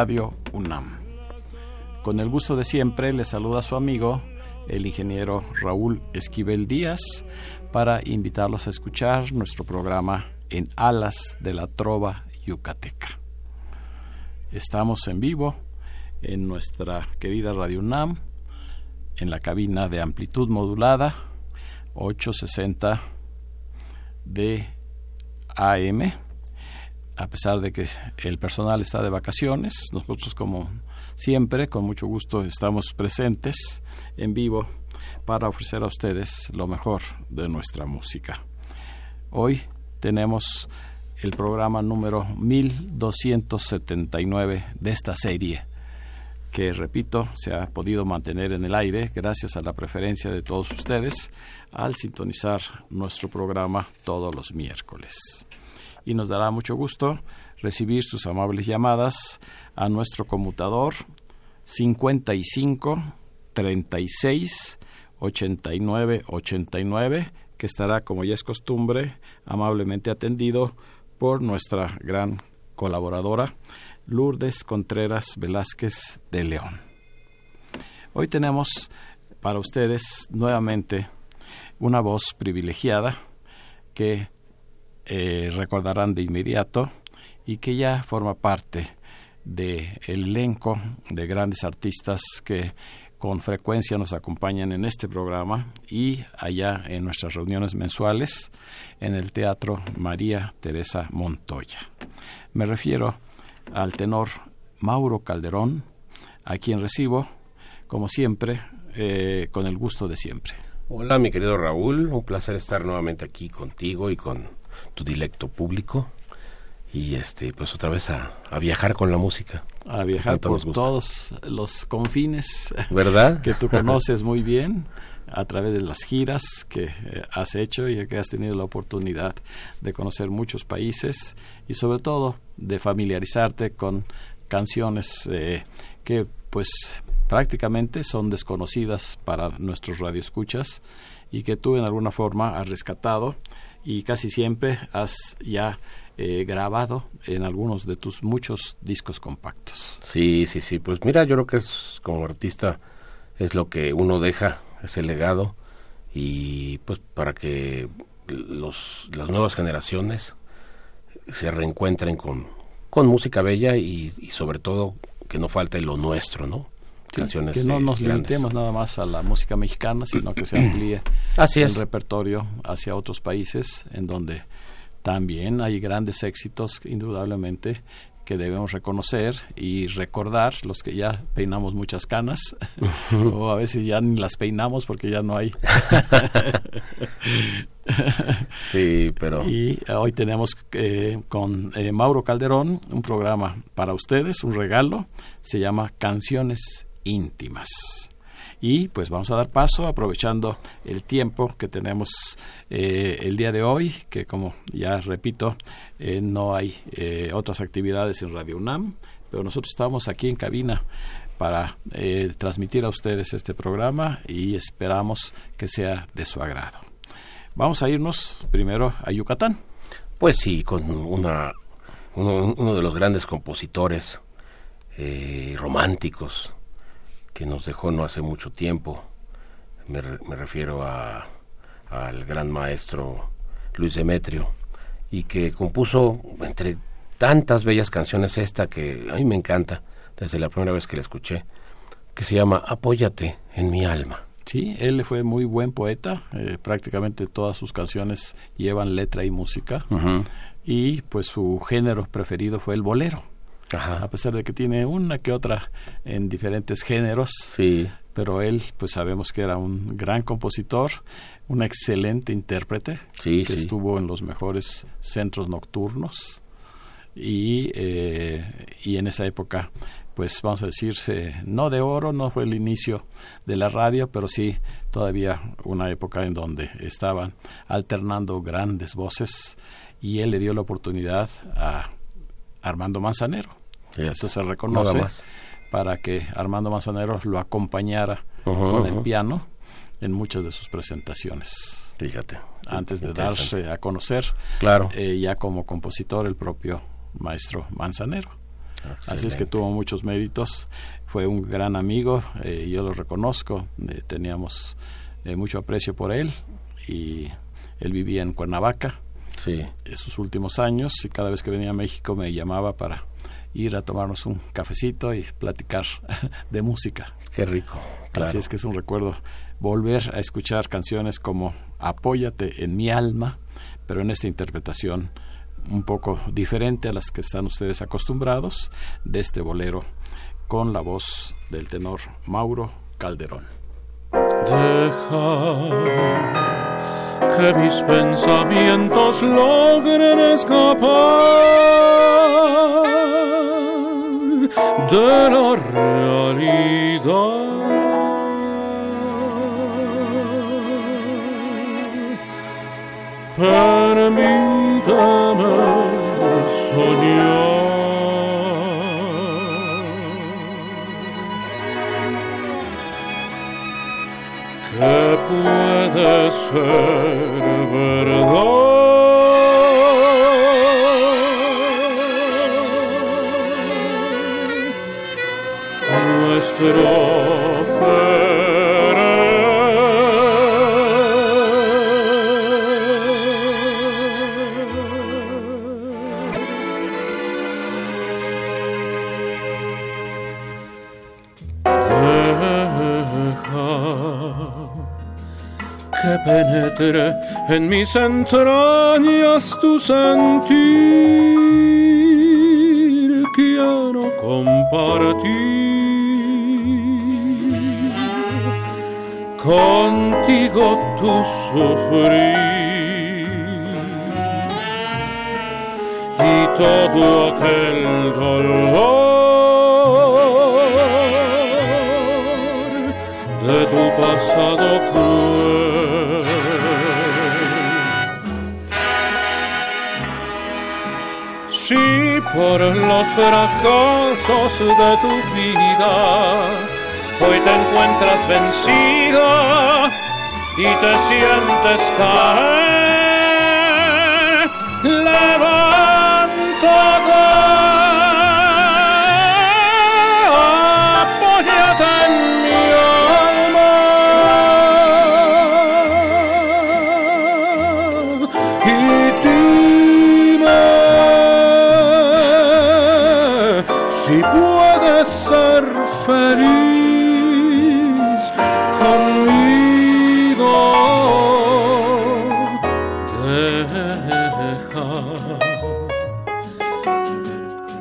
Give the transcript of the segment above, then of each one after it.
Radio UNAM. Con el gusto de siempre le saluda su amigo, el ingeniero Raúl Esquivel Díaz, para invitarlos a escuchar nuestro programa En Alas de la Trova Yucateca. Estamos en vivo en nuestra querida Radio UNAM, en la cabina de amplitud modulada 860 de AM. A pesar de que el personal está de vacaciones, nosotros como siempre, con mucho gusto estamos presentes en vivo para ofrecer a ustedes lo mejor de nuestra música. Hoy tenemos el programa número 1279 de esta serie que, repito, se ha podido mantener en el aire gracias a la preferencia de todos ustedes al sintonizar nuestro programa todos los miércoles. Y nos dará mucho gusto recibir sus amables llamadas a nuestro conmutador 55 36 89 89 que estará, como ya es costumbre, amablemente atendido por nuestra gran colaboradora Lourdes Contreras Velázquez de León. Hoy tenemos para ustedes nuevamente una voz privilegiada que eh, recordarán de inmediato y que ya forma parte del elenco de grandes artistas que con frecuencia nos acompañan en este programa y allá en nuestras reuniones mensuales en el Teatro María Teresa Montoya. Me refiero al tenor Mauro Calderón, a quien recibo, como siempre, eh, con el gusto de siempre. Hola, mi querido Raúl, un placer estar nuevamente aquí contigo y con tu dilecto público. Y este, pues otra vez a, a viajar con la música. A viajar por todos los confines ¿verdad? que tú conoces muy bien a través de las giras que eh, has hecho y que has tenido la oportunidad de conocer muchos países y sobre todo de familiarizarte con canciones eh, que pues prácticamente son desconocidas para nuestros radioescuchas y que tú en alguna forma has rescatado y casi siempre has ya eh, grabado en algunos de tus muchos discos compactos. Sí, sí, sí. Pues mira, yo creo que es como artista es lo que uno deja ese legado y pues para que los, las nuevas generaciones se reencuentren con, con música bella y sobre todo que no falte lo nuestro, ¿no? Sí, Canciones que no eh, nos grandes. limitemos nada más a la música mexicana, sino que se amplíe Así el repertorio hacia otros países en donde también hay grandes éxitos, indudablemente, que debemos reconocer y recordar los que ya peinamos muchas canas o a veces ya ni las peinamos porque ya no hay. Sí, pero Y hoy tenemos eh, con eh, Mauro Calderón un programa para ustedes, un regalo, se llama Canciones íntimas. Y pues vamos a dar paso aprovechando el tiempo que tenemos eh, el día de hoy, que como ya repito, eh, no hay eh, otras actividades en Radio UNAM, pero nosotros estamos aquí en cabina para transmitir a ustedes este programa y esperamos que sea de su agrado. Vamos a irnos primero a Yucatán. Pues sí, con una, uno, de los grandes compositores románticos que nos dejó no hace mucho tiempo. Me, re- me refiero a, al gran maestro Luis Demetrio y que compuso entre tantas bellas canciones esta que a mí me encanta desde la primera vez que la escuché, que se llama Apóyate en mi alma. Sí, él fue muy buen poeta, eh, prácticamente todas sus canciones llevan letra y música, y pues su género preferido fue el bolero. Ajá. A pesar de que tiene una que otra en diferentes géneros, Sí. pero él pues sabemos que era un gran compositor, un excelente intérprete, Sí, que sí. estuvo en los mejores centros nocturnos y, eh, y en esa época pues vamos a decirse, no de oro, no fue el inicio de la radio, pero sí todavía una época en donde estaban alternando grandes voces y él le dio la oportunidad a Armando Manzanero. Eso se reconoce más. para que Armando Manzanero lo acompañara con el piano en muchas de sus presentaciones. Fíjate. Antes de darse a conocer Claro. eh, ya como compositor el propio maestro Manzanero. Así es que tuvo muchos méritos, fue un gran amigo, eh, yo lo reconozco, eh, teníamos mucho aprecio por él y él vivía en Cuernavaca Sí. en sus últimos años y cada vez que venía a México me llamaba para ir a tomarnos un cafecito y platicar de música. Qué rico. Claro. Así es que es un recuerdo volver a escuchar canciones como Apóyate en mi alma, pero en esta interpretación un poco diferente a las que están ustedes acostumbrados de este bolero con la voz del tenor Mauro Calderón. Deja que mis pensamientos logren escapar de la realidad. Permítame soñar. que puede ser verdad. En mis entrañas tu sentir, quiero compartir contigo tu sufrir y todo aquel dolor de tu pasado cruel. Por los fracasos de tu vida. Hoy te encuentras vencida y te sientes caer, levántate,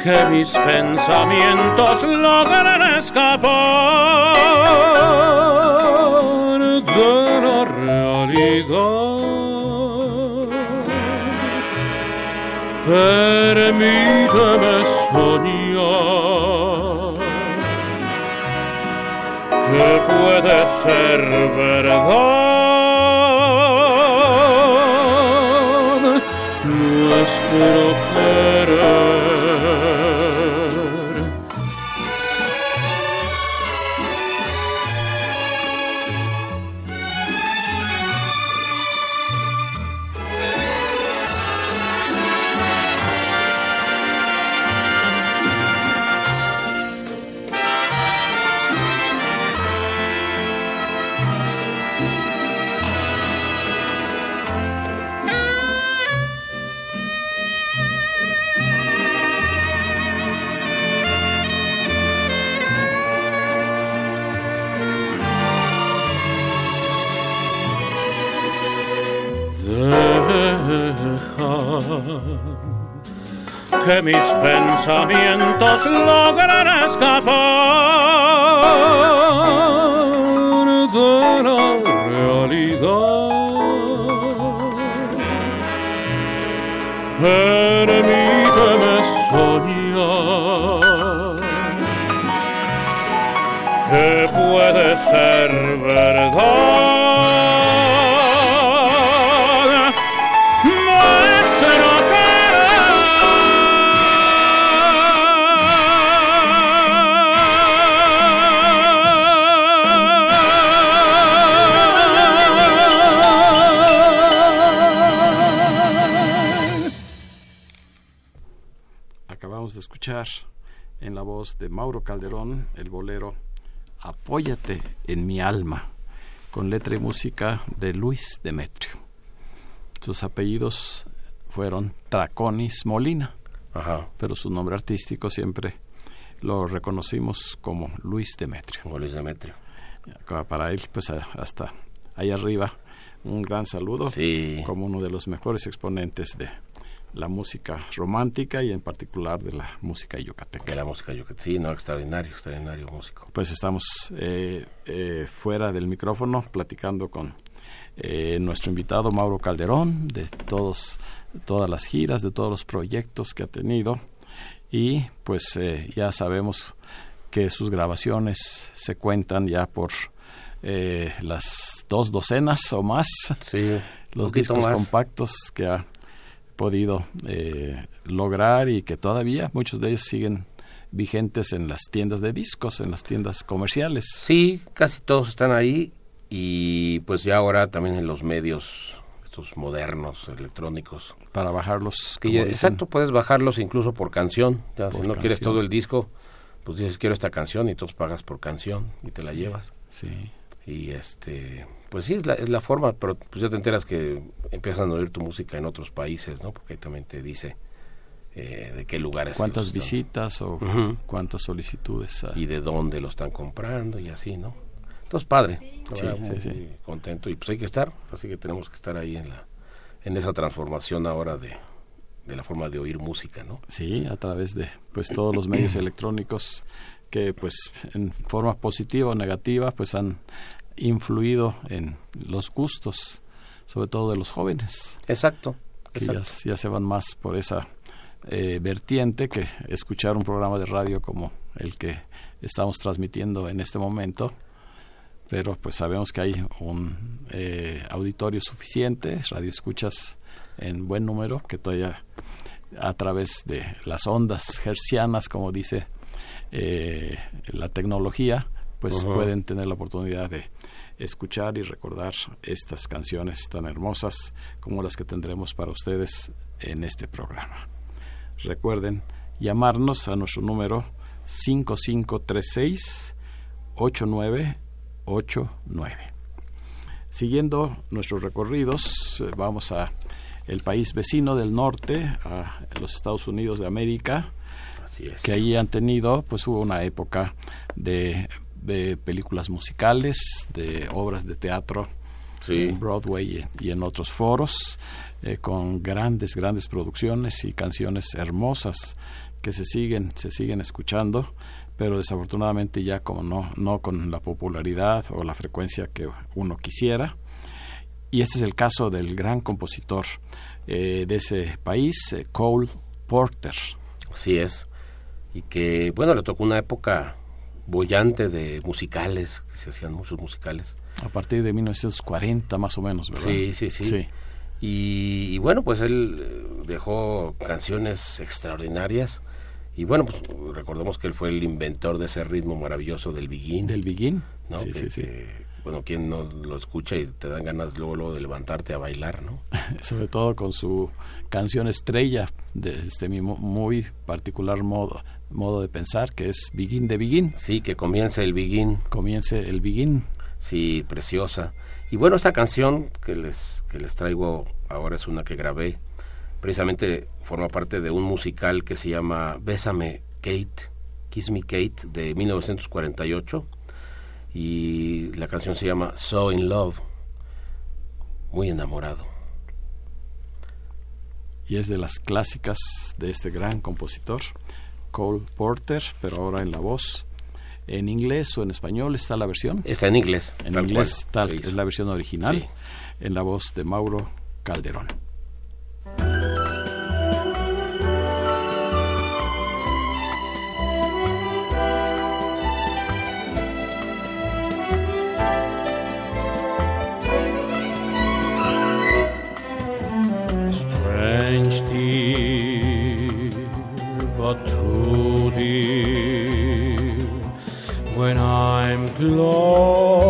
que mis pensamientos logren escapar de la realidad. Permíteme soñar que puede ser verdad nuestro mis pensamientos logren escapar de Mauro Calderón el bolero Apóyate en mi alma, con letra y música de Luis Demetrio. Sus apellidos fueron Traconis Molina, pero su nombre artístico siempre lo reconocimos como Luis Demetrio. Luis Demetrio. Para él, pues hasta ahí arriba, un gran saludo como uno de los mejores exponentes de la música romántica y en particular de la música yucateca. De la música yucateca, sí, no, extraordinario, extraordinario músico. Pues estamos eh, eh, fuera del micrófono platicando con eh, nuestro invitado Mauro Calderón de todos, todas las giras, de todos los proyectos que ha tenido y pues ya sabemos que sus grabaciones se cuentan ya por las dos docenas o más. Sí, los discos compactos que ha podido eh, lograr y que todavía muchos de ellos siguen vigentes en las tiendas de discos, en las tiendas comerciales. Sí, casi todos están ahí y pues ya ahora también en los medios estos modernos electrónicos para bajarlos. exacto, puedes bajarlos incluso por canción. Ya, si no quieres todo el disco, pues dices quiero esta canción y entonces pagas por canción y te la llevas. Sí. Y este pues sí, es la, es la forma, pero pues ya te enteras que empiezan a oír tu música en otros países, ¿no? Porque ahí también te dice eh, de qué lugares. ¿Cuántas visitas o cuántas solicitudes? Y de dónde lo están comprando y así, ¿no? Entonces, padre, sí, sí, sí. contento y pues hay que estar, así que tenemos que estar ahí en la en esa transformación ahora de, de la forma de oír música, ¿no? Sí, a través de pues todos los medios electrónicos que pues en forma positiva o negativa pues han influido en los gustos, sobre todo de los jóvenes. Exacto. Que Ya, se van más por esa eh, vertiente que escuchar un programa de radio como el que estamos transmitiendo en este momento. Pero pues sabemos que hay un eh, auditorio suficiente, radio escuchas en buen número, que todavía a través de las ondas hercianas, como dice eh, la tecnología, pues pueden tener la oportunidad de escuchar y recordar estas canciones tan hermosas como las que tendremos para ustedes en este programa. Recuerden llamarnos a nuestro número 5536 8989. Siguiendo nuestros recorridos, eh, vamos a el país vecino del norte, a los Estados Unidos de América, que allí han tenido, pues hubo una época de de películas musicales, de obras de teatro en Broadway y, en otros foros, eh, con grandes, grandes producciones y canciones hermosas que se siguen, se siguen escuchando, pero desafortunadamente ya como no, no con la popularidad o la frecuencia que uno quisiera. Y este es el caso del gran compositor eh, de ese país, eh, Cole Porter. Así es. Y que, bueno, le tocó una época bollante de musicales, que se hacían muchos musicales. A partir de 1940 más o menos, ¿verdad? Sí, sí, sí. Y, bueno, pues él eh, dejó canciones extraordinarias. Y bueno, pues recordemos que él fue el inventor de ese ritmo maravilloso del biguín. Del biguín, ¿no? Sí, sí, sí. Bueno, quien no lo escucha y te dan ganas luego, luego de levantarte a bailar, ¿no? Sobre todo con su canción estrella de este mismo muy particular modo, modo de pensar, que es Begin de Begin. Sí, que comience el Begin. Comience el Begin. Sí, preciosa. Y bueno, esta canción que les, que les traigo ahora es una que grabé. Precisamente forma parte de un musical que se llama Bésame Kate, Kiss Me Kate, de 1948. Y la canción se llama So in Love, muy enamorado. Y es de las clásicas de este gran compositor. Cole Porter, pero ahora en la voz en inglés o en español está la versión. Está en inglés. En inglés tal, es la versión original, en la voz de Mauro Calderón.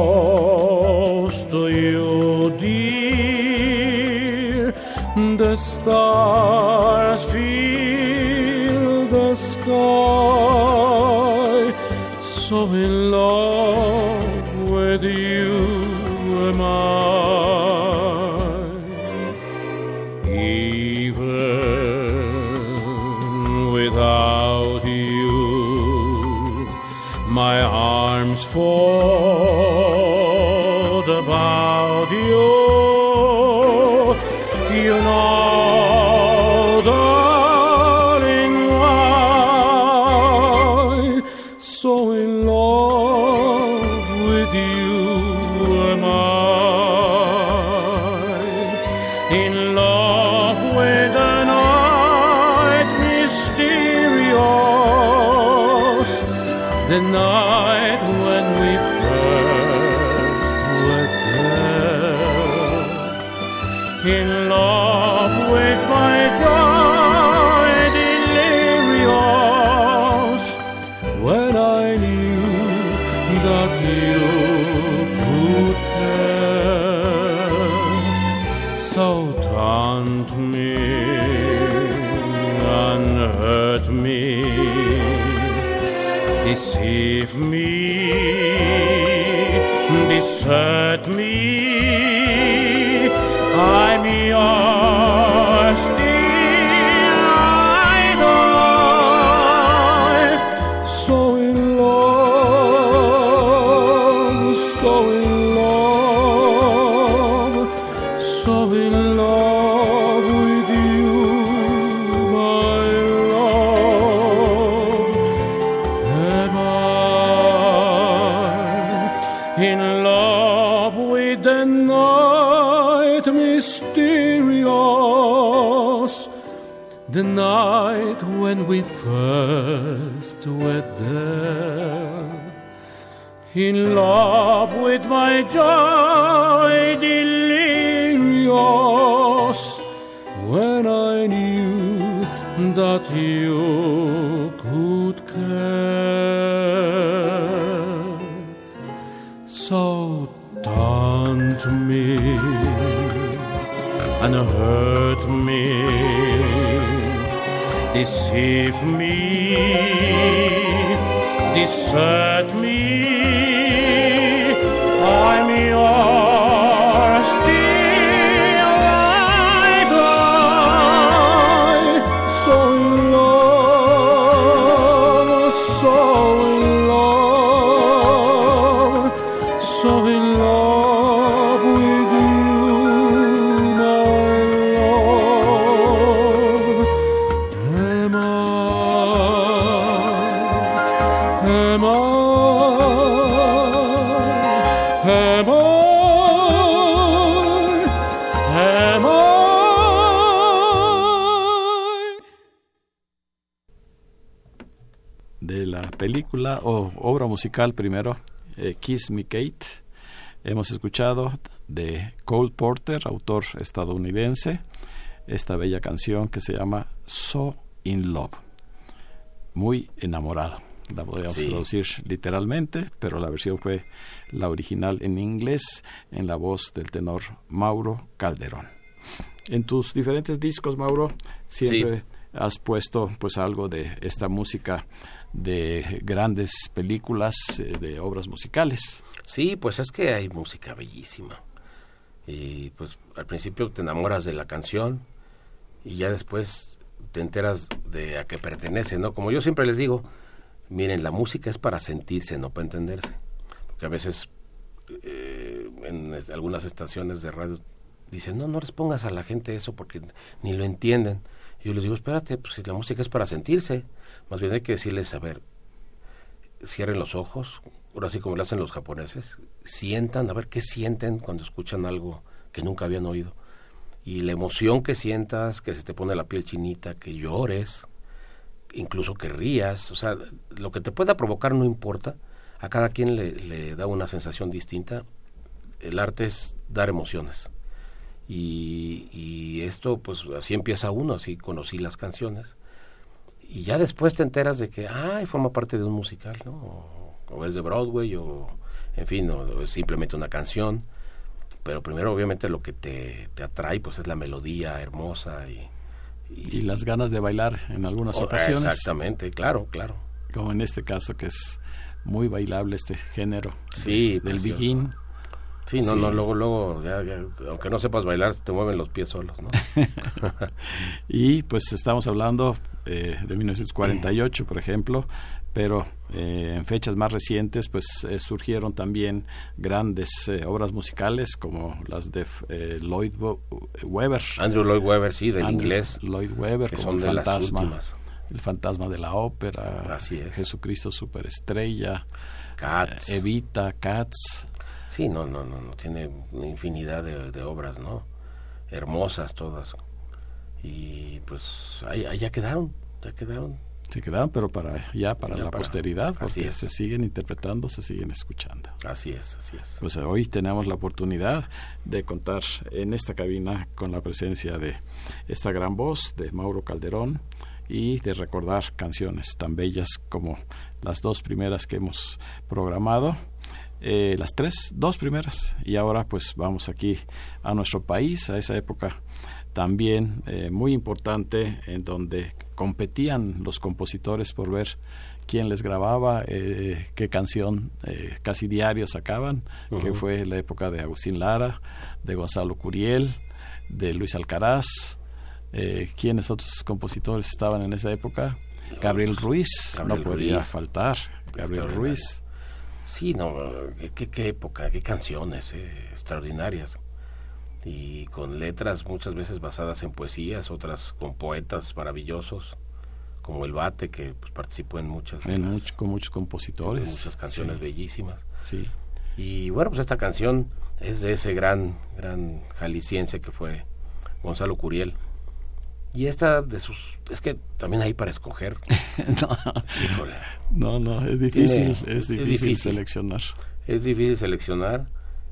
Close to you, dear. The stars fill the sky, so in love with you in love with the night mysterious? The night when we first were there. In love with my joy delirious when I knew that you could taunt me and hurt me, deceive me, desert me. Película o obra musical primero, eh, Kiss Me Kate. Hemos escuchado de Cole Porter, autor estadounidense, esta bella canción que se llama So in Love. Muy enamorado. La podríamos Sí. traducir literalmente, pero la versión fue la original en inglés en la voz del tenor Mauro Calderón. En tus diferentes discos, Mauro, siempre has puesto pues algo de esta música de grandes películas, eh, de obras musicales. Sí, pues es que hay música bellísima. Y pues al principio te enamoras de la canción y ya después te enteras de a qué pertenece, ¿no? Como yo siempre les digo, miren, la música es para sentirse, no para entenderse. Porque a veces eh, en algunas estaciones de radio dicen, no, no les a la gente eso porque ni lo entienden. Yo les digo, espérate, pues si la música es para sentirse, más bien hay que decirles, a ver, cierren los ojos, ahora sí como lo hacen los japoneses, sientan, a ver qué sienten cuando escuchan algo que nunca habían oído. Y la emoción que sientas, que se te pone la piel chinita, que llores, incluso que rías, o sea, lo que te pueda provocar no importa, a cada quien le da una sensación distinta. El arte es dar emociones. Y, y, esto, pues así empieza uno, así conocí las canciones. Y ya después te enteras de que, ay, forma parte de un musical, ¿no? O, es de Broadway, o en fin, o, es simplemente una canción. Pero primero, obviamente, lo que te, te atrae, pues es la melodía hermosa y, y, las ganas de bailar en algunas oh, ocasiones. Exactamente, claro, claro. Como en este caso, que es muy bailable este género sí, del begin. Sí, no, no, luego, luego, aunque no sepas bailar, te mueven los pies solos, ¿no? y pues estamos hablando eh, de 1948, por ejemplo, pero eh, en fechas más recientes pues eh, surgieron también grandes obras musicales como las de Lloyd Webber. Andrew Lloyd Webber, sí, del inglés. Lloyd Webber, que son el fantasma, el fantasma de la ópera, Así es. Jesucristo superestrella, Cats. Evita, Cats. Sí, no, no, no, no tiene una infinidad de, obras, ¿no? Hermosas todas. Y pues ahí, ya quedaron, ya quedaron. Se quedaron, pero para ya para la posteridad, porque se siguen interpretando, se siguen escuchando. Así es, así es. Pues hoy tenemos la oportunidad de contar en esta cabina con la presencia de esta gran voz de Mauro Calderón y de recordar canciones tan bellas como las dos primeras que hemos programado eh, las tres, dos primeras, y ahora pues vamos aquí a nuestro país, a esa época también eh, muy importante en donde competían los compositores por ver quién les grababa, eh, qué canción casi diario sacaban, que fue la época de Agustín Lara, de Gonzalo Curiel, de Luis Alcaraz, quiénes otros compositores estaban en esa época, Gabriel Ruiz, no podía faltar, Gabriel Ruiz. Sí, no, qué, época, qué canciones eh, extraordinarias. Y con letras muchas veces basadas en poesías, otras con poetas maravillosos, como El Bate, que pues, participó en muchas. con muchos compositores. Muchas canciones bellísimas. Sí. Y bueno, pues esta canción es de ese gran, gran jalisciense que fue Gonzalo Curiel. Y esta de sus... Es que también hay para escoger. no. no, es difícil, es, difícil seleccionar. Es difícil seleccionar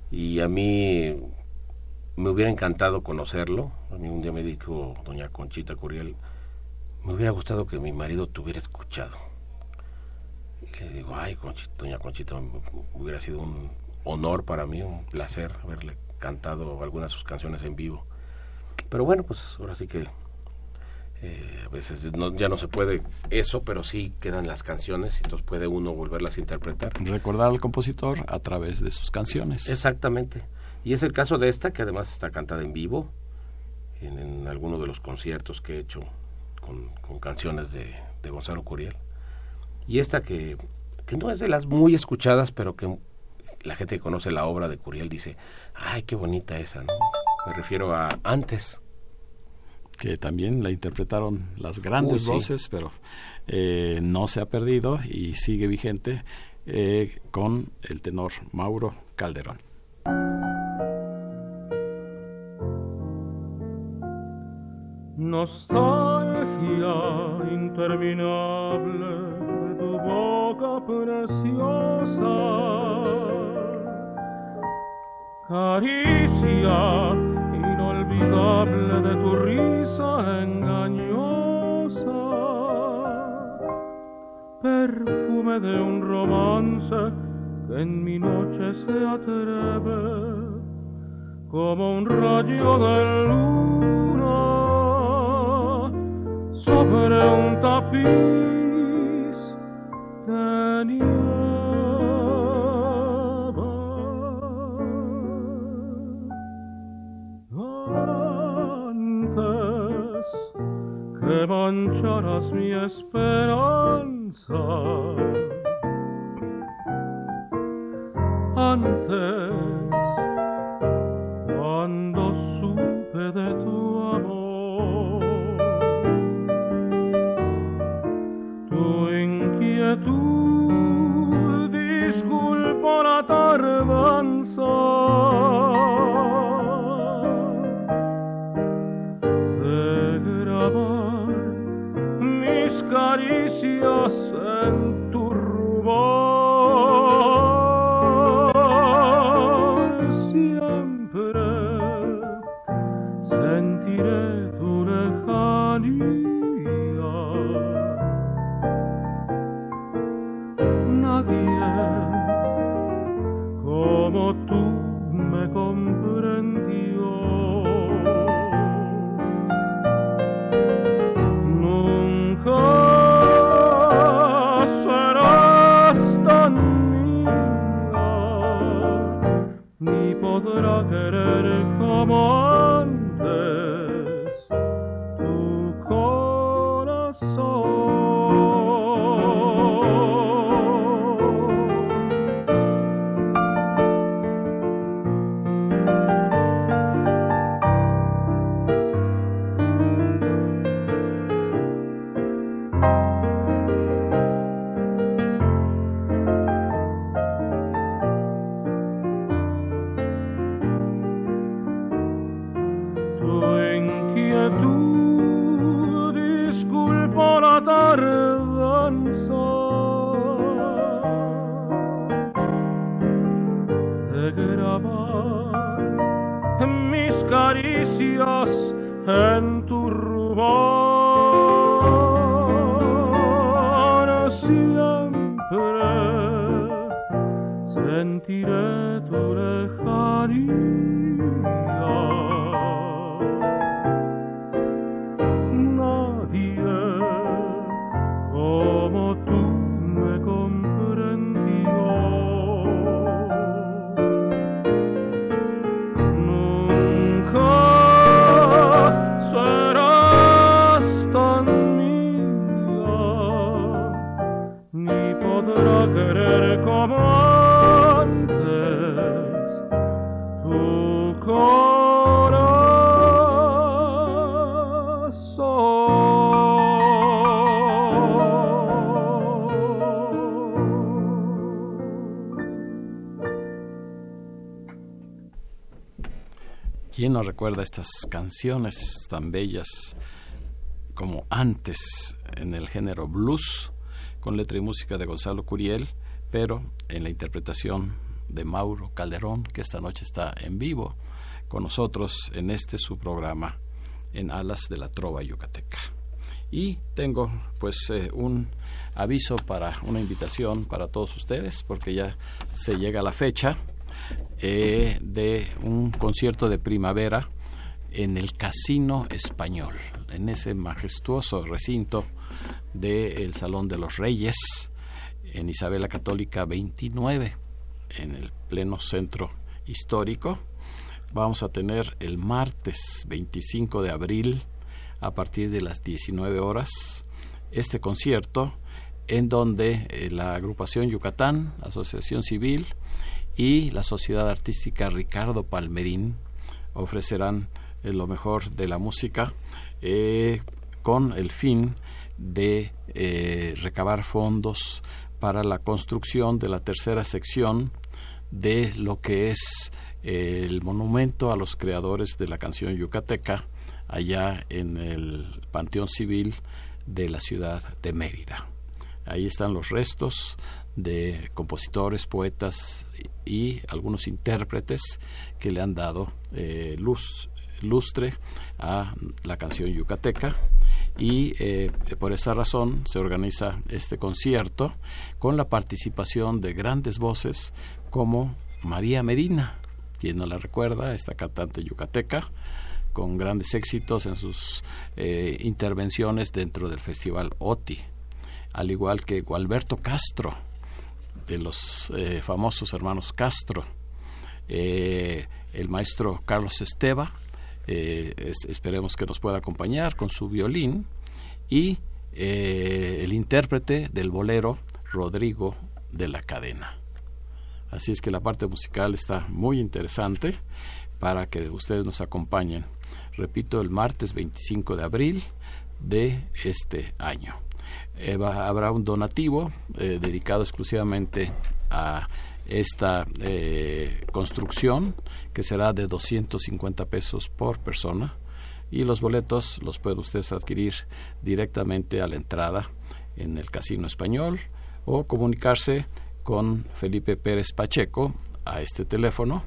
y a mí me hubiera encantado conocerlo. A mí un día me dijo doña Conchita Curiel, me hubiera gustado que mi marido te hubiera escuchado. Y le digo, ay, doña Conchita, hubiera sido un honor para mí, un placer haberle cantado algunas de sus canciones en vivo. Pero bueno, pues ahora sí que eh, a veces ya no se puede eso, pero sí quedan las canciones y entonces puede uno volverlas a interpretar. Recordar al compositor a través de sus canciones. Exactamente. Y es el caso de esta, que además está cantada en vivo, en, en alguno de los conciertos que he hecho con, canciones de, Gonzalo Curiel. Y esta que, que no es de las muy escuchadas, pero que la gente que conoce la obra de Curiel dice, ay, qué bonita esa, ¿no? Me refiero a Antes que también la interpretaron las grandes voces, pero eh, no se ha perdido y sigue vigente eh, con el tenor Mauro Calderón. Nostalgia interminable de tu boca preciosa, caricia de tu risa engañosa, perfume de un romance que en mi noche se atreve como un rayo de luna sobre un tapiz de mancharás mi esperanza. Antes, caricias en tu rubor. ¿Quién nos recuerda estas canciones tan bellas como antes en el género blues, con letra y música de Gonzalo Curiel, pero en la interpretación de Mauro Calderón, que esta noche está en vivo con nosotros en este su programa en Alas de la Trova Yucateca. Y tengo pues eh, un aviso para una invitación para todos ustedes, porque ya se llega la fecha eh, de un concierto de primavera en el Casino Español, en ese majestuoso recinto del Salón de los Reyes, en Isabela Católica 29, en el pleno centro histórico. Vamos a tener el martes 25 de abril, a partir de las 19 horas, este concierto en donde eh, la agrupación Yucatán, Asociación Civil, y la Sociedad Artística Ricardo Palmerín ofrecerán eh, lo mejor de la música eh, con el fin de eh, recabar fondos para la construcción de la tercera sección de lo que es el monumento a los creadores de la canción yucateca allá en el Panteón Civil de la ciudad de Mérida. Ahí están los restos de compositores, poetas y algunos intérpretes que le han dado eh, luz, lustre a la canción yucateca. Y eh, por esa razón se organiza este concierto con la participación de grandes voces como María Medina, quien no la recuerda, esta cantante yucateca, con grandes éxitos en sus eh, intervenciones dentro del Festival OTI, al igual que Gualberto Castro, de los eh, famosos hermanos Castro, eh, el maestro Carlos Esteva, eh, esperemos que nos pueda acompañar con su violín, y el intérprete del bolero Rodrigo de la Cadena. Así es que la parte musical está muy interesante para que ustedes nos acompañen. Repito, el martes 25 de abril de este año. Eh, habrá un donativo eh, dedicado exclusivamente a esta eh, construcción que será de 250 pesos por persona y los boletos los puede usted adquirir directamente a la entrada en el Casino Español o comunicarse con Felipe Pérez Pacheco a este teléfono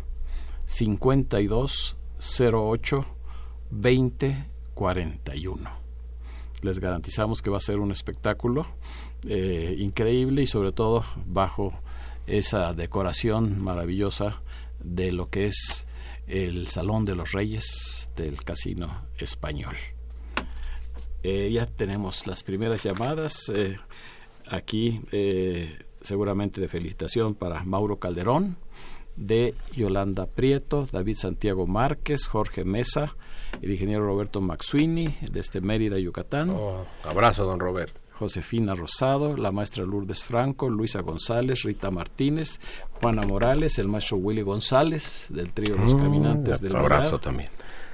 5208 2041. Les garantizamos que va a ser un espectáculo eh, increíble y sobre todo bajo esa decoración maravillosa de lo que es el Salón de los Reyes del Casino Español. Eh, ya tenemos las primeras llamadas eh, aquí, seguramente de felicitación para Mauro Calderón, de Yolanda Prieto, David Santiago Márquez, Jorge Mesa, el ingeniero Roberto Maxuini, este Mérida, Yucatán. Oh, abrazo, don Robert. Josefina Rosado, la maestra Lourdes Franco, Luisa González, Rita Martínez, Juana Morales, el maestro Willy González del trío Los Mm, Caminantes del abrazo también.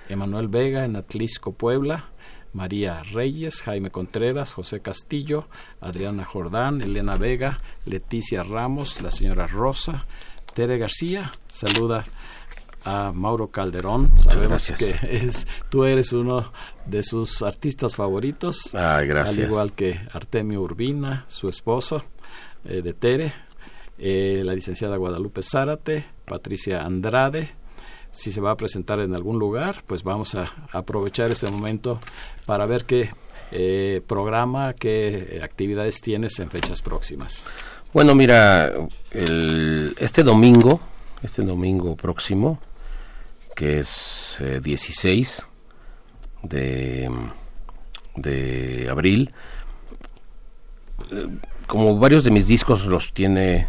Emanuel Vega en Atlisco, Puebla, María Reyes, Jaime Contreras, José Castillo, Adriana Jordán, Elena Vega, Leticia Ramos, la señora Rosa, Tere García, saluda a Mauro Calderón. Sabemos que es, tú eres uno de sus artistas favoritos. Ay, gracias. Al igual que Artemio Urbina, su esposo eh, de Tere, eh, la licenciada Guadalupe Zárate, Patricia Andrade. Si se va a presentar en algún lugar, pues vamos a aprovechar este momento para ver qué eh, programa, qué actividades tienes en fechas próximas. Bueno, mira, el- este domingo, este domingo próximo, que es eh, 16 de, de abril, eh, como varios de mis discos los tiene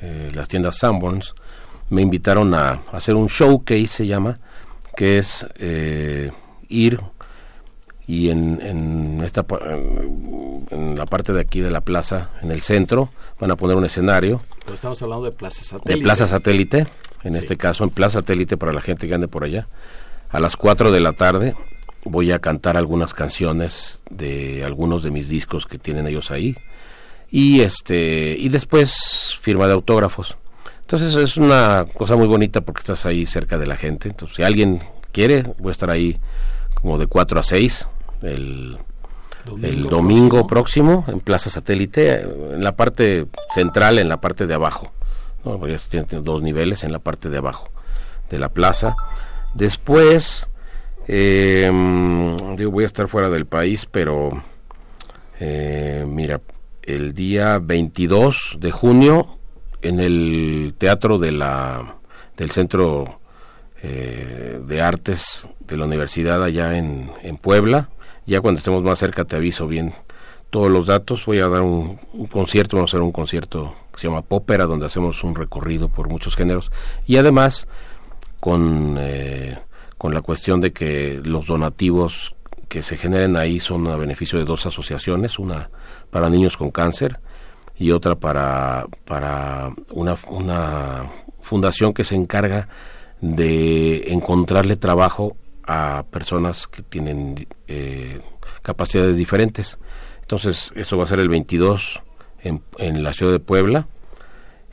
eh, las tiendas Sanborns, me invitaron a hacer un showcase, se llama, que es eh, ir y en, en esta en, la parte de aquí de la plaza, en el centro, van a poner un escenario Pero estamos hablando de Plaza de Satélite. Plaza Satélite, en Sí. este caso en Plaza Satélite para la gente que ande por allá. A las 4 de la tarde voy a cantar algunas canciones de algunos de mis discos que tienen ellos ahí y este y después firma de autógrafos. Entonces es una cosa muy bonita porque estás ahí cerca de la gente. Entonces si alguien quiere, voy a estar ahí como de 4 a 6 el el domingo próximo. en Plaza Satélite, en la parte central, en la parte de abajo. ¿no? Porque tiene, tiene dos niveles en la parte de abajo de la plaza. Después, eh, digo, voy a estar fuera del país, pero eh, mira, el día 22 de junio en el teatro de la del centro eh, de artes de la universidad allá en, en Puebla. Ya cuando estemos más cerca te aviso bien todos los datos. Voy a dar un, concierto, vamos a hacer un concierto que se llama Pópera, donde hacemos un recorrido por muchos géneros. Y además con, eh, con la cuestión de que los donativos que se generen ahí son a beneficio de dos asociaciones, una para niños con cáncer y otra para, para una, una fundación que se encarga de encontrarle trabajo a personas que tienen eh, capacidades diferentes. Entonces, eso va a ser el 22 en, en la ciudad de Puebla.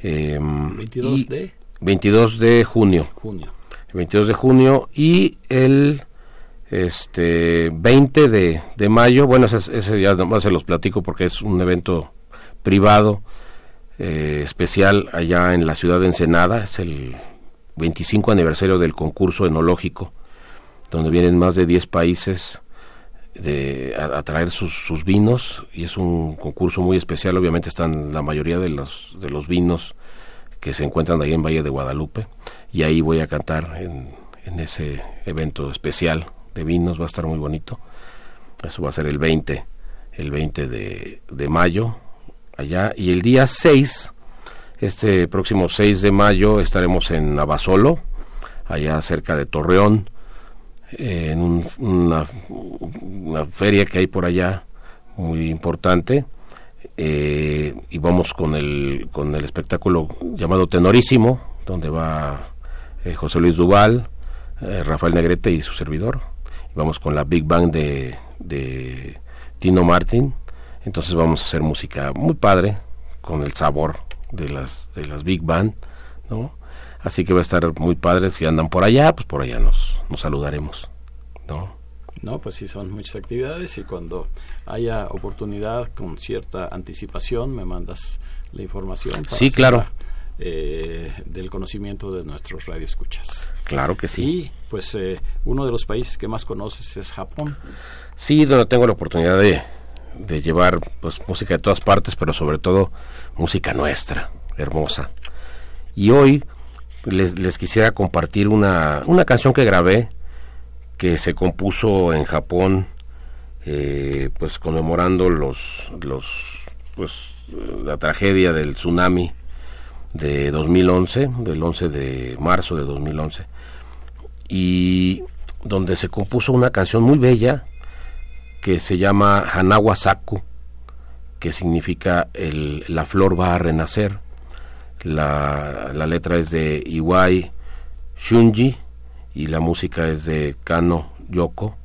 eh, 22 y- de 22 de junio. junio. El 22 de junio y el este 20 de, de mayo, bueno, ese, ese ya nomás se los platico porque es un evento privado eh, especial allá en la ciudad de Ensenada, es el 25 aniversario del concurso enológico, donde vienen más de 10 países de, a, traer sus, vinos y es un concurso muy especial, obviamente están la mayoría de los, de los vinos que se encuentran ahí en Valle de Guadalupe y ahí voy a cantar en, en ese evento especial de vinos, va a estar muy bonito. Eso va a ser el 20, el 20 de, mayo allá. Y el día 6, este próximo 6 de mayo estaremos en Abasolo, allá cerca de Torreón, eh, en un- una, feria que hay por allá muy importante eh, y vamos con el con el espectáculo llamado Tenorísimo donde va eh, José Luis Duval Rafael Negrete y su servidor. Y vamos con la Big Bang de, de Tino Martin. Entonces vamos a hacer música muy padre con el sabor de las de las Big Band no así que va a estar muy padre si andan por allá pues por allá nos nos saludaremos no No, pues sí, son muchas actividades y cuando haya oportunidad con cierta anticipación me mandas la información. Para sí, claro. Eh, del conocimiento de nuestros radioescuchas. Claro que sí. Y pues eh, uno de los países que más conoces es Japón. Sí, donde tengo la oportunidad de, de llevar pues música de todas partes, pero sobre todo música nuestra, hermosa. Y hoy les, quisiera compartir una, una canción que grabé que se compuso en Japón eh, pues conmemorando los los pues la tragedia del tsunami de 2011 del 11 de marzo de 2011 y donde se compuso una canción muy bella que se llama Hanawa Saku que significa el, la flor va a renacer la, la letra es de Iwai Shunji y la música es de Kano Yoko.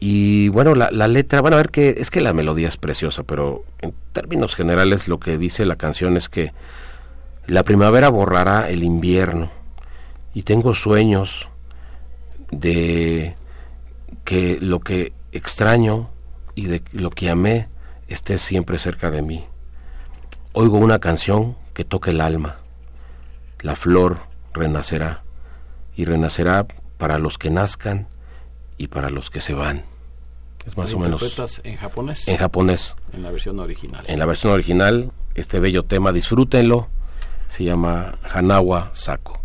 Y bueno, la, la, letra, bueno, a ver que es que la melodía es preciosa, pero en términos generales lo que dice la canción es que la primavera borrará el invierno y tengo sueños de que lo que extraño y de lo que amé esté siempre cerca de mí. Oigo una canción que toque el alma. La flor renacerá y renacerá para los que nazcan y para los que se van. Es más o menos. en japonés? En japonés. En la versión original. En la versión original, este bello tema, disfrútenlo. Se llama Hanawa Sako.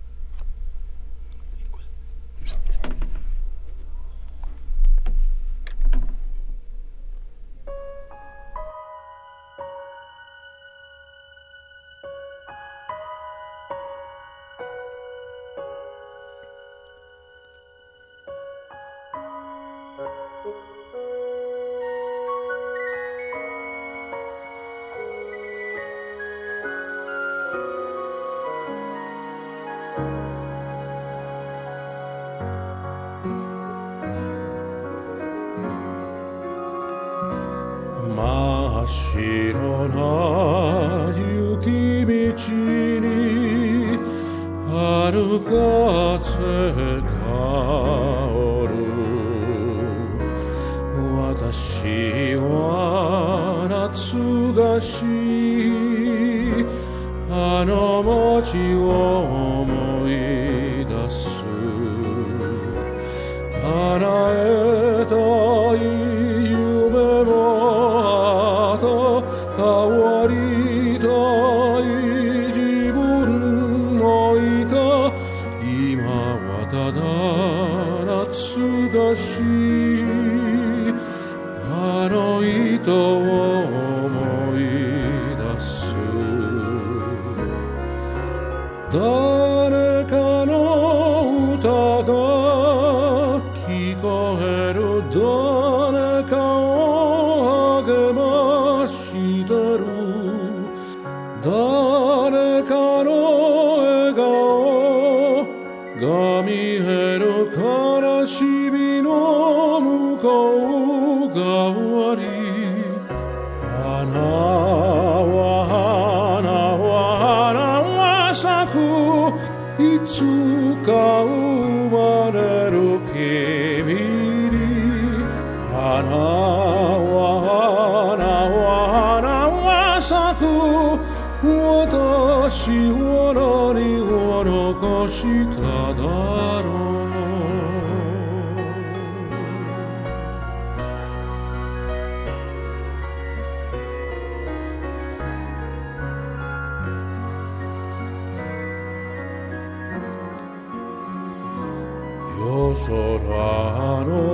知な雪道に歩かせ香る私は夏がしあの街を sovrano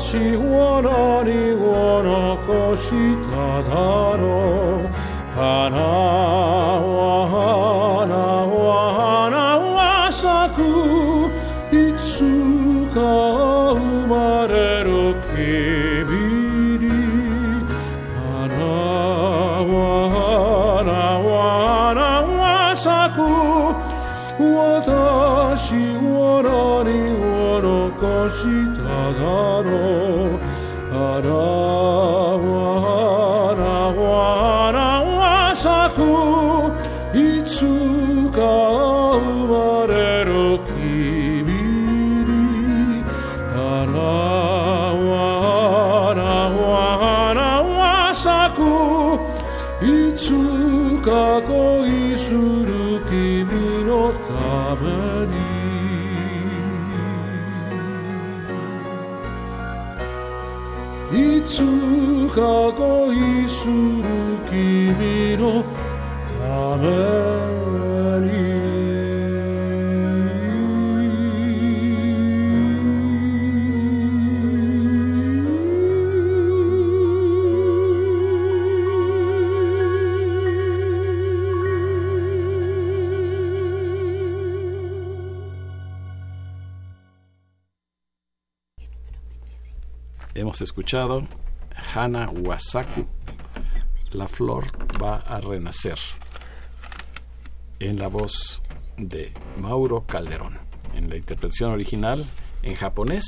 것이 원하니 원할 것이 다 다로 하나 か恋する君のためHemos escuchado Hana Wasaku, La flor va a renacer, en la voz de Mauro Calderón. En la interpretación original en japonés,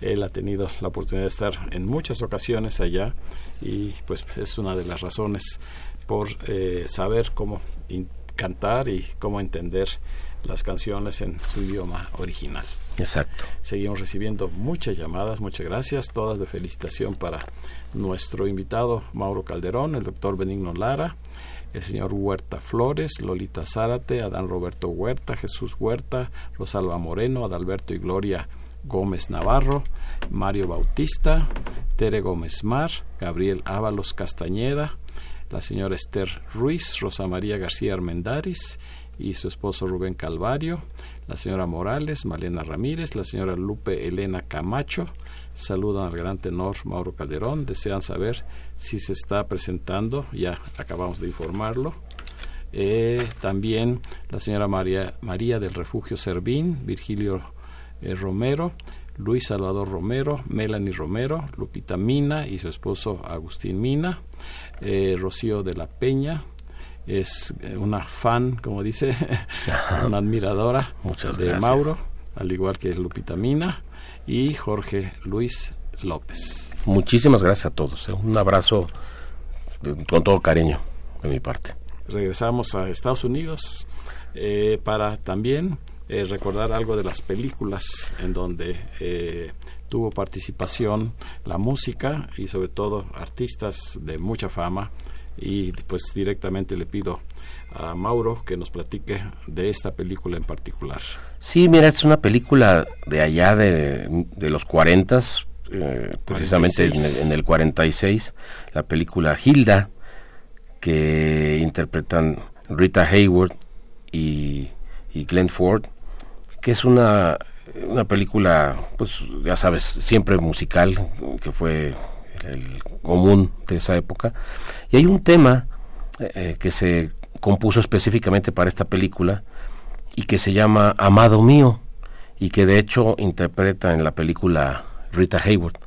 él ha tenido la oportunidad de estar en muchas ocasiones allá y pues es una de las razones por eh, saber cómo cantar y cómo entender las canciones en su idioma original. Exacto. Seguimos recibiendo muchas llamadas, muchas gracias, todas de felicitación para nuestro invitado Mauro Calderón, el doctor Benigno Lara, el señor Huerta Flores, Lolita Zárate, Adán Roberto Huerta, Jesús Huerta, Rosalba Moreno, Adalberto y Gloria Gómez Navarro, Mario Bautista, Tere Gómez Mar, Gabriel Ábalos Castañeda, la señora Esther Ruiz, Rosa María García Armendáriz y su esposo Rubén Calvario, la señora Morales, Malena Ramírez, la señora Lupe Elena Camacho, saludan al gran tenor Mauro Calderón, desean saber si se está presentando, ya acabamos de informarlo. Eh, también la señora María, María del Refugio Servín, Virgilio eh, Romero, Luis Salvador Romero, Melanie Romero, Lupita Mina y su esposo Agustín Mina, eh, Rocío de la Peña, es eh, una fan, como dice, una admiradora Muchas de gracias. Mauro, al igual que Lupita Mina y Jorge Luis López. Muchísimas gracias a todos. ¿eh? Un abrazo de- con todo cariño de mi parte. regresamos a Estados Unidos eh, para también eh, recordar algo de las películas en donde eh, tuvo participación la música y sobre todo artistas de mucha fama y pues directamente le pido a Mauro que nos platique de esta película en particular. Sí, mira, es una película de allá de, de los 40, precisamente en el, 46. en el 46, la película Hilda, que interpretan Rita Hayward y, y Glenn Ford, que es una, una película, pues ya sabes, siempre musical, que fue el, común de esa época. Y hay un tema eh, que se compuso específicamente para esta película, y que se llama Amado Mío y que de hecho interpreta en la película Rita Hayward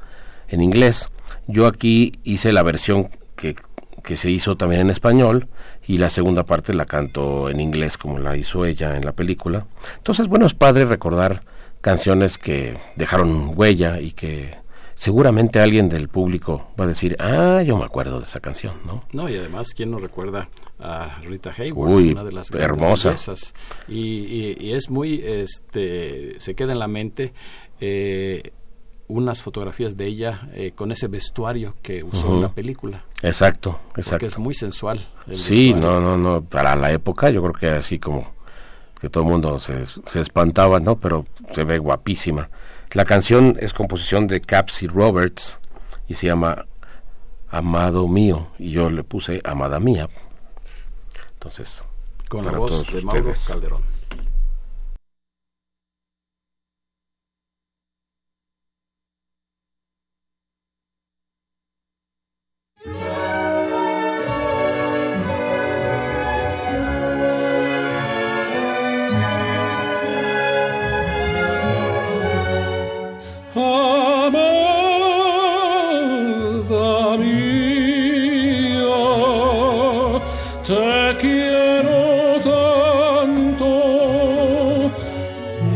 en inglés. Yo aquí hice la versión que, que se hizo también en español y la segunda parte la canto en inglés como la hizo ella en la película. Entonces, bueno, es padre recordar canciones que dejaron huella y que seguramente alguien del público va a decir, ah, yo me acuerdo de esa canción, ¿no? No, y además, ¿quién no recuerda a Rita Hayworth? Uy, una de las hermosa. bellezas. Y, y, y es muy, este, se queda en la mente eh, unas fotografías de ella eh, con ese vestuario que usó en la película. Exacto, Porque exacto. es muy sensual. el Sí, vestuario. no, no, no, para la época yo creo que así como que todo el mundo se, se espantaba, ¿no? Pero se ve guapísima. La canción es composición de Caps y Roberts y se llama Amado Mío y yo le puse Amada Mía. Entonces, Con la voz de Mauro ustedes. Calderón.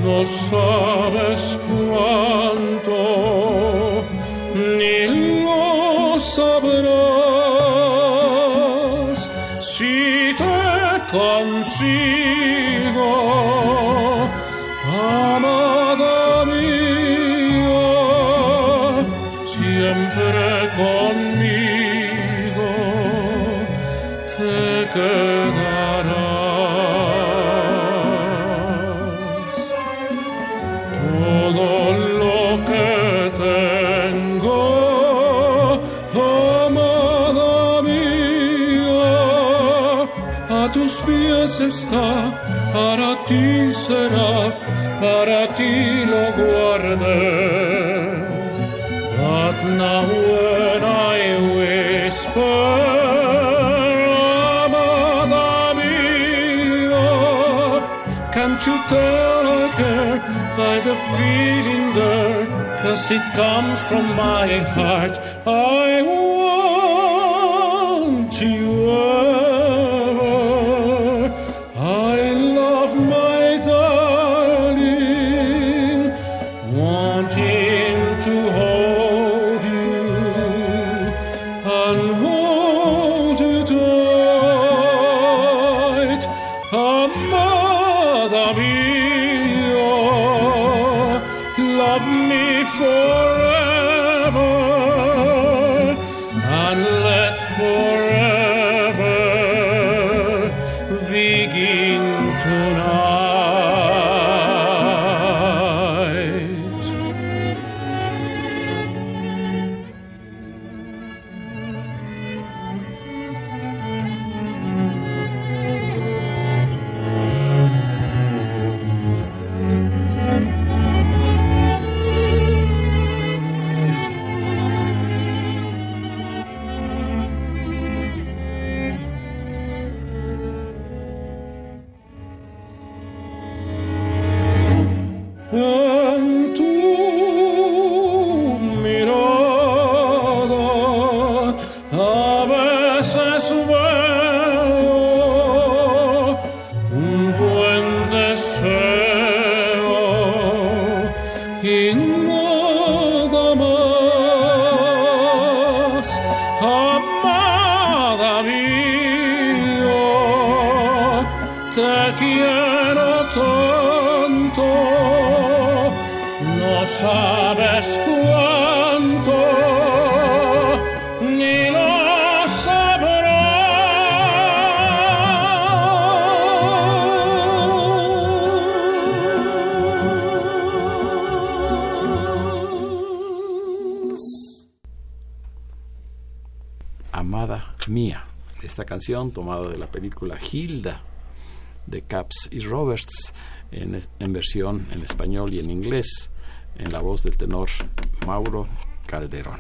No sabes cuánto, para ti lo guardé. But now when I whisper, can't you tell I care by the feeling there? Cause it comes from my heart. I canción tomada de la película Hilda de Caps y Roberts en, en versión en español y en inglés en la voz del tenor Mauro Calderón.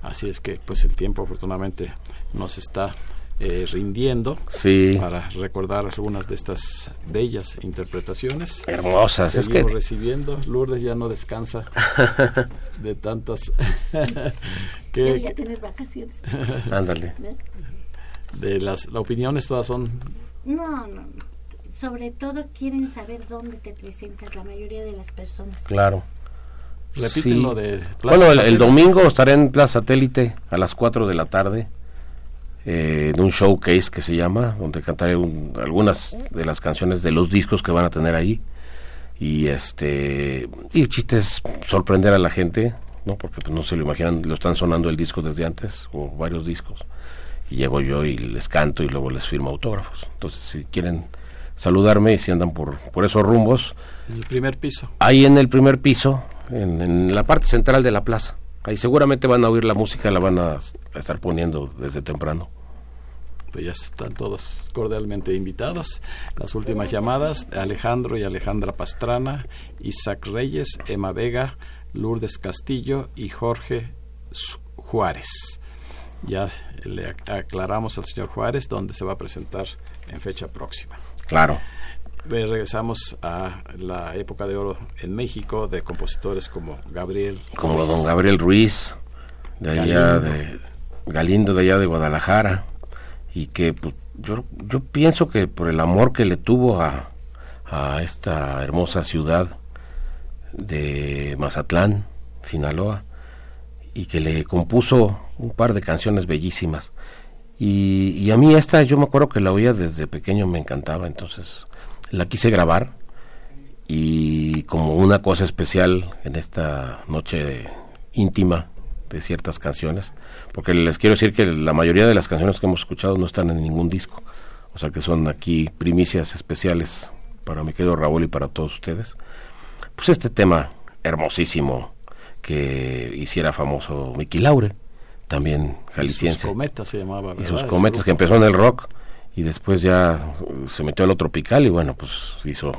Así es que pues el tiempo afortunadamente nos está eh, rindiendo sí, para recordar algunas de estas bellas interpretaciones. hermosas. Es Seguimos que recibiendo. Lourdes ya no descansa de tantas. Que, voy a tener vacaciones. ándale. De las, las opiniones todas son No, no, no. Sobre todo quieren saber dónde te presentas la mayoría de las personas. Claro. Repiten Sí. lo de Plaza Bueno, el, domingo estaré en Plaza Satélite a las 4 de la tarde eh, en un showcase que se llama, donde cantaré un- algunas de las canciones de los discos que van a tener ahí. Y este y el chiste es sorprender a la gente, ¿no? Porque pues, no se lo imaginan, lo están sonando el disco desde antes, o varios discos. Y llego yo y les canto y luego les firmo autógrafos. Entonces, si quieren saludarme y si andan por, por esos rumbos, En el primer piso. ahí en el primer piso, en, en la parte central de la plaza. Ahí seguramente van a oír la música, la van a, a estar poniendo desde temprano. Pues ya están todos cordialmente invitados. Las últimas llamadas, Alejandro y Alejandra Pastrana, Isaac Reyes, Emma Vega, Lourdes Castillo y Jorge Juárez. Ya le ac- aclaramos al señor Juárez dónde se va a presentar en fecha próxima. Claro. Eh, Regresamos a la época de oro en México de compositores como Gabriel. Como Ruiz. don Gabriel Ruiz, de allá Galindo. de Galindo, de allá de Guadalajara, y que pues, yo, yo pienso que por el amor que le tuvo a, a esta hermosa ciudad de Mazatlán, Sinaloa, y que le compuso un par de canciones bellísimas. Y, a mí esta, yo me acuerdo que la oía desde pequeño, me encantaba, entonces la quise grabar y como una cosa especial en esta noche íntima de ciertas canciones, porque les quiero decir que la mayoría de las canciones que hemos escuchado no están en ningún disco, o sea que son aquí primicias especiales para mi querido Raúl y para todos ustedes. Pues este tema hermosísimo que hiciera famoso Mickey Laure, también Sus jalisciense cometas se llamaba. y sus cometas que empezó en el rock y después ya se metió a lo tropical y bueno pues hizo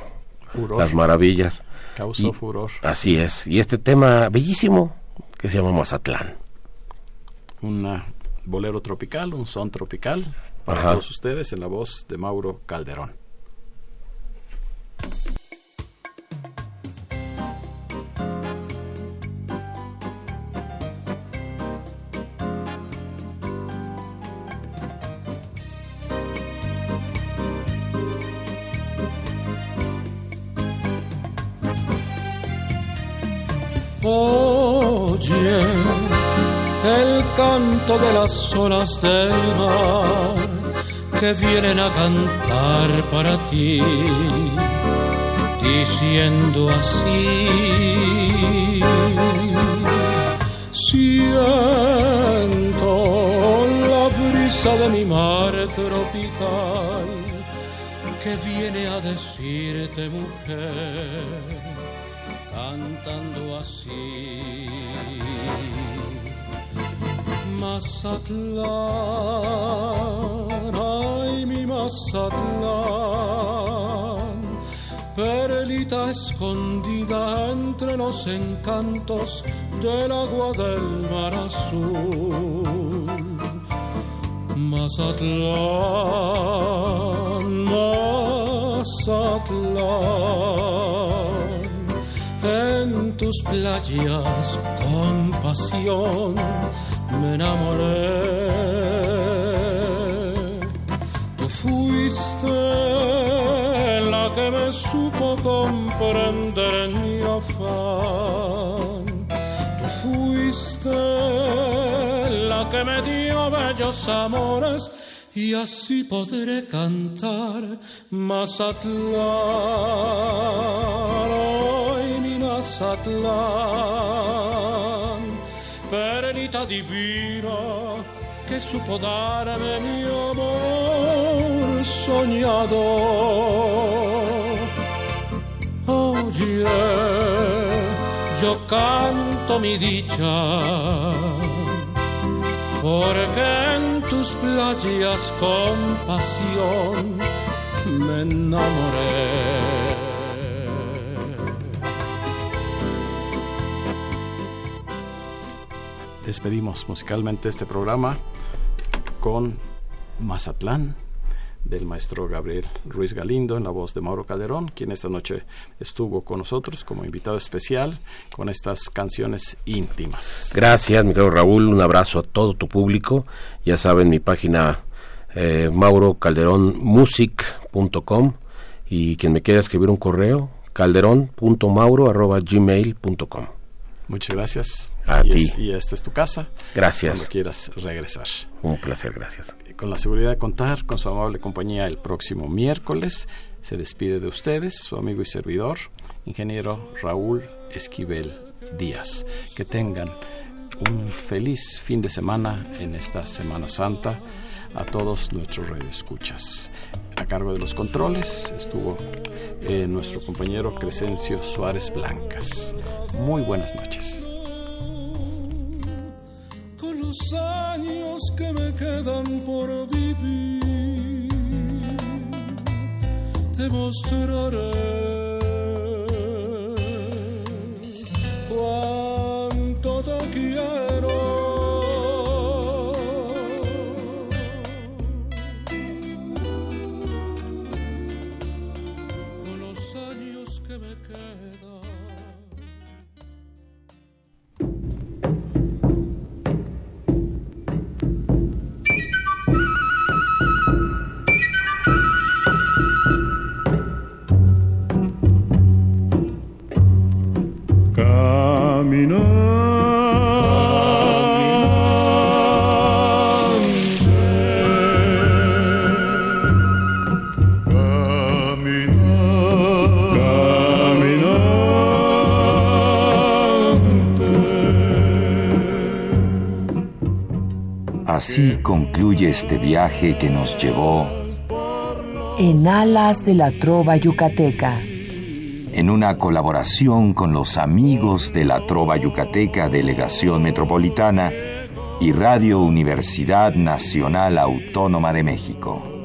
Furor. las maravillas Causó Y- furor. así es y este tema bellísimo que se llama Mazatlán un bolero tropical, un son tropical para Ajá. todos ustedes en la voz de Mauro Calderón. Oye el canto de las olas del mar que vienen a cantar para ti, diciendo así. Siento la brisa de mi mar tropical que viene a decirte mujer cantando así. Mazatlán, ay mi Mazatlán, perlita escondida entre los encantos del agua del mar azul. Mazatlán, con pasión me enamoré. Tú fuiste la que me supo comprender en mi afán. Tú fuiste la que me dio bellos amores y así podré cantar Mazatlán, Mazatlán, perlita divina que supo darme mi amor soñado. Oye, yo canto mi dicha, porque en tus playas con pasión me enamoré. Despedimos musicalmente este programa con Mazatlán del maestro Gabriel Ruiz Galindo en la voz de Mauro Calderón, quien esta noche estuvo con nosotros como invitado especial con estas canciones íntimas. Gracias, mi querido Raúl. Un abrazo a todo tu público. Ya saben, mi página eh, maurocalderonmusic.com y quien me quiera escribir un correo, calderón.mauro.gmail.com. Muchas gracias. A y ti. es- y esta es tu casa. Gracias. Cuando quieras regresar. Un placer, gracias. Con la seguridad de contar con su amable compañía el próximo miércoles, se despide de ustedes su amigo y servidor, ingeniero Raúl Esquivel Díaz. Que tengan un feliz fin de semana en esta Semana Santa a todos nuestros radioescuchas. A cargo de los controles estuvo eh, nuestro compañero Crescencio Suárez Blancas. Muy buenas noches. con los años que me quedan por vivir, te mostraré concluye este viaje que nos llevó En alas de la trova yucateca. en una colaboración con los amigos de la Trova Yucateca Delegación Metropolitana y Radio Universidad Nacional Autónoma de México.